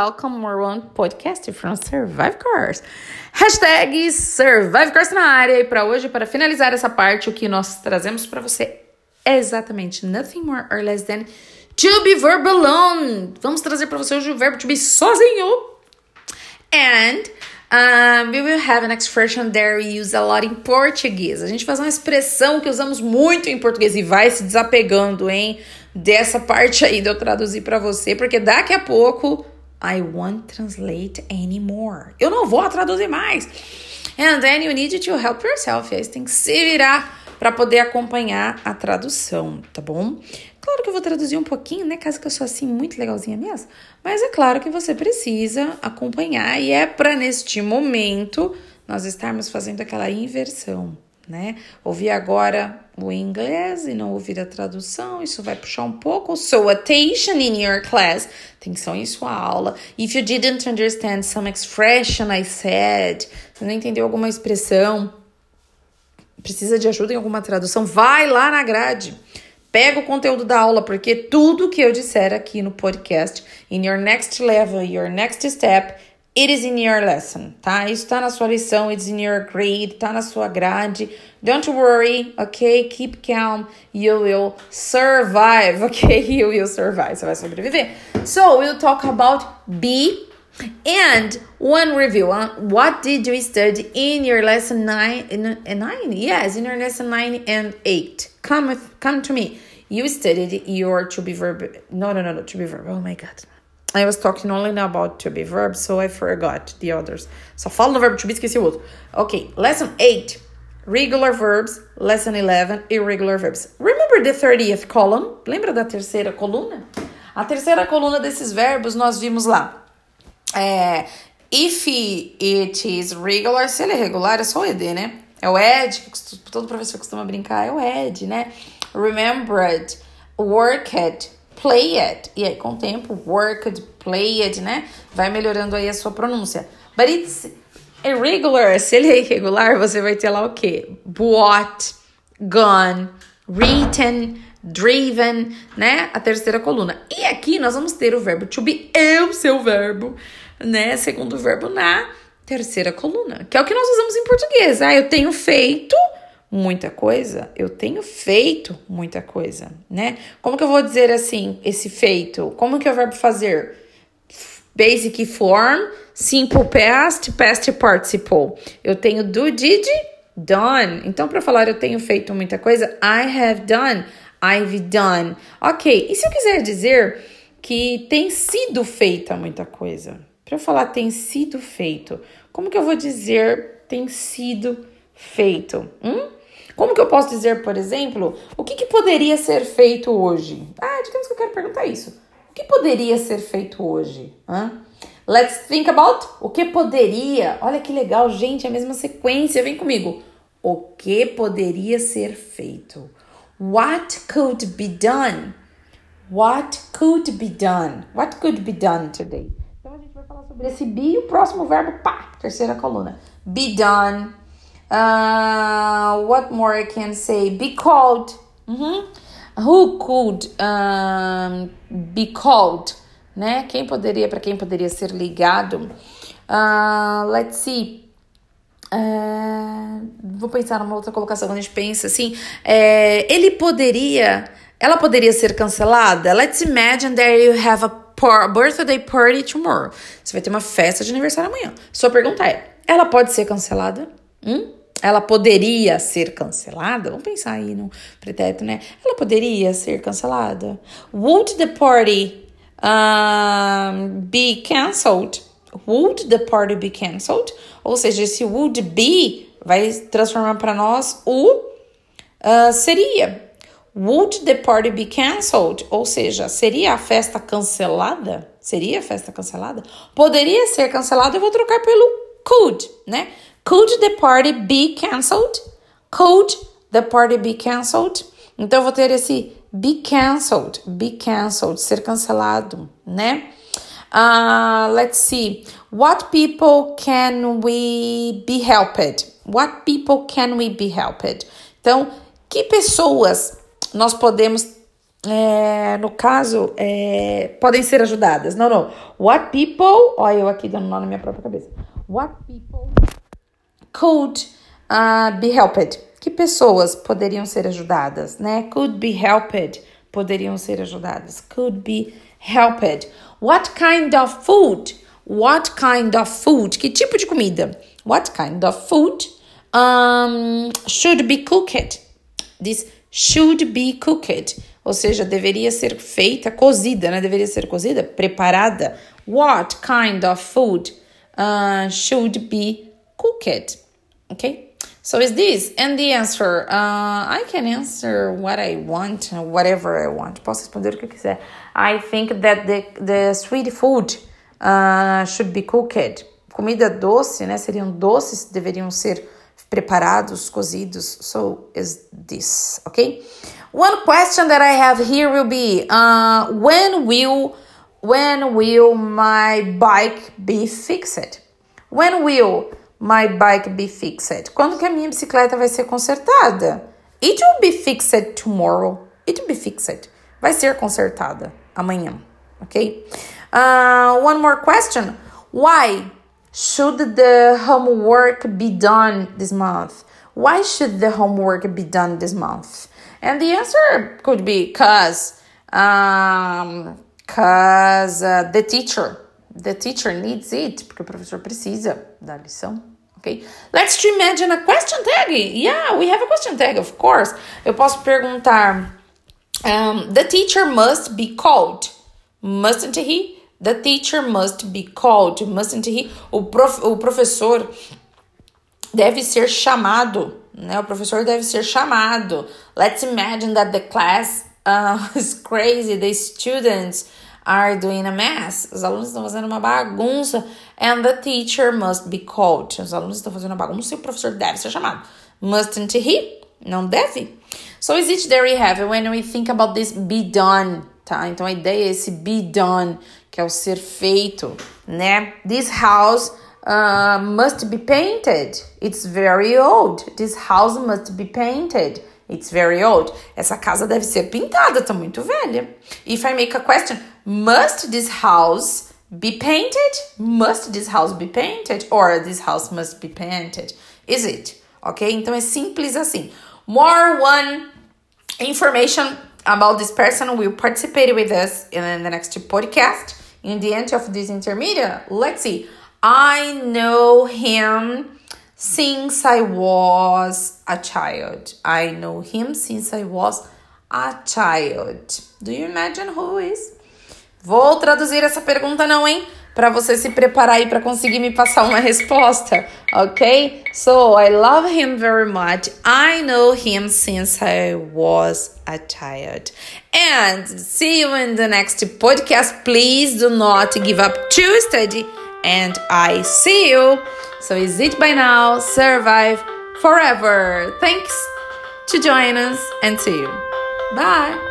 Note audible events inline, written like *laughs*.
welcome more one podcast from Survive Course. Hashtag Survive Course na área. E para hoje, para finalizar essa parte, o que nós trazemos para você é exatamente nothing more or less than to be verb alone. Vamos trazer para você hoje o verbo to be sozinho. And um, we will have an expression there we use a lot in Portuguese. A gente faz uma expressão que usamos muito em português e vai se desapegando, hein? Dessa parte aí de eu traduzir para você, porque daqui a pouco I won't translate anymore. Eu não vou traduzir mais. And then you need to help yourself. Aí você tem que se virar para poder acompanhar a tradução, tá bom? Claro que eu vou traduzir um pouquinho, né? Caso que eu sou assim muito legalzinha mesmo. Mas é claro que você precisa acompanhar e é para neste momento nós estarmos fazendo aquela inversão, né? Ouvir agora o inglês e não ouvir a tradução, isso vai puxar um pouco. So attention in your class, atenção em sua aula. If you didn't understand some expression I said, você não entendeu alguma expressão, precisa de ajuda em alguma tradução, vai lá na grade. Pega o conteúdo da aula, porque tudo que eu disser aqui no podcast, in your next level, your next step, it is in your lesson, tá? Isso tá na sua lição, it's in your grade, tá na sua grade. Don't worry, ok? Keep calm, you will survive, *laughs* ok? You will survive, você vai sobreviver. So, we'll talk about be And one review on what did you study in your lesson nine and nine? Yes, in your lesson nine and eight. Come with, come to me. You studied your to be verb. No, no, no, no, to be verb. Oh my god. I was talking only about to be verb, so I forgot the others. Só falo no verbo to be, esqueci o outro. Okay, lesson 8, regular verbs. Lesson 11, irregular verbs. Remember the 30th column? Lembra da terceira coluna? A terceira coluna desses verbos nós vimos lá. É, if it is regular, se ele é regular, é só o ed, né? É o ed, que todo professor costuma brincar, é o ed, né? Remembered, worked, played. E aí, com o tempo, worked, played, né? Vai melhorando aí a sua pronúncia. But it's irregular. Se ele é irregular, você vai ter lá o quê? Bought, gone, written, driven, né? A terceira coluna. E aqui nós vamos ter o verbo to be, eu, seu verbo, né? Segundo verbo na terceira coluna, que é o que nós usamos em português. Ah, eu tenho feito muita coisa, eu tenho feito muita coisa, né? Como que eu vou dizer assim, esse feito? Como que é o verbo fazer? Basic form, simple past, past participle. Eu tenho do, did, done. Então, para falar eu tenho feito muita coisa, I have done. I've done. Ok, e se eu quiser dizer que tem sido feita muita coisa? Para eu falar tem sido feito, como que eu vou dizer tem sido feito? Hum? Como que eu posso dizer, por exemplo, o que, que poderia ser feito hoje? Ah, digamos que eu quero perguntar isso. O que poderia ser feito hoje? Hã? Let's think about o que poderia. Olha que legal, gente, a mesma sequência. Vem comigo. O que poderia ser feito? What could be done? What could be done? What could be done today? Então a gente vai falar sobre esse be e o próximo verbo, pá, terceira coluna. Be done. Uh, what more I can say? Be called. Uhum. Who could um, be called? Né? Quem poderia, para quem poderia ser ligado? Uh, let's see. É, vou pensar numa outra colocação quando a gente pensa assim. É, ele poderia. Ela poderia ser cancelada? Let's imagine that you have a birthday party tomorrow. Você vai ter uma festa de aniversário amanhã. Sua pergunta é: ela pode ser cancelada? Hum? Ela poderia ser cancelada? Vamos pensar aí no pretérito, né? Ela poderia ser cancelada? Would the party um, be cancelled? Would the party be cancelled? Ou seja, esse would be vai transformar para nós o uh, seria. Would the party be cancelled? Ou seja, seria a festa cancelada? Seria a festa cancelada? Poderia ser cancelada, eu vou trocar pelo could, né? Could the party be cancelled? Could the party be cancelled? Então eu vou ter esse be cancelled, be cancelled, ser cancelado, né? Uh, let's see. What people can we be helped? What people can we be helped? Então, que pessoas nós podemos é, no caso, é, podem ser ajudadas. Não, não. What people. Olha, eu aqui dando nó na minha própria cabeça. What people could uh, be helped? Que pessoas poderiam ser ajudadas, né? Could be helped. Poderiam ser ajudadas. Could be helped. What kind of food? What kind of food? Que tipo de comida? What kind of food um, should be cooked? This should be cooked ou seja, deveria ser feita, cozida, né? Deveria ser cozida, preparada. What kind of food uh, should be Okay, so is this and the answer? Uh, I can answer what I want, whatever I want. Posso responder o que quiser. I think that the the sweet food uh, should be cooked. Comida doce, né? Seriam doces, deveriam ser preparados, cozidos. So is this, okay? One question that I have here will be uh, when will when will my bike be fixed? When will my bike be fixed? Quando que a minha bicicleta vai ser consertada? It will be fixed tomorrow. It will be fixed. Vai ser consertada amanhã, ok? Uh, one more question. Why should the homework be done this month? Why should the homework be done this month? And the answer could be because um, cause, uh, the teacher, the teacher needs it, porque o professor precisa da lição. Okay? Let's imagine a question tag. Yeah, we have a question tag, of course. Eu posso perguntar, um, the teacher must be called. Mustn't he? The teacher must be called. Mustn't he? O, prof, o professor deve ser chamado né? O professor deve ser chamado. Let's imagine that the class uh, *laughs* is crazy, the students are doing a mess. Os alunos estão fazendo uma bagunça and the teacher must be called. Os alunos estão fazendo uma bagunça e o professor deve ser chamado. Mustn't he? Não deve? So is it there we have when we think about this be done, tá? Então a ideia é esse be done, que é o ser feito, né? This house uh, must be painted. It's very old. This house must be painted. It's very old. Essa casa deve ser pintada, tá muito velha. If I make a question, must this house be painted? Must this house be painted? Or this house must be painted? Is it? Ok? Então é simples assim. More one information about this person will participate with us in the next podcast. In the end of this intermediate, let's see. I know him since I was a child. I know him since I was a child. Do you imagine who is? Vou traduzir essa pergunta não, hein? Para você se preparar aí para conseguir me passar uma resposta, ok? So, I love him very much. I know him since I was a child. And see you in the next podcast. Please do not give up to study and I see you. So is it by now? Survive forever. Thanks to join us and see you. Bye.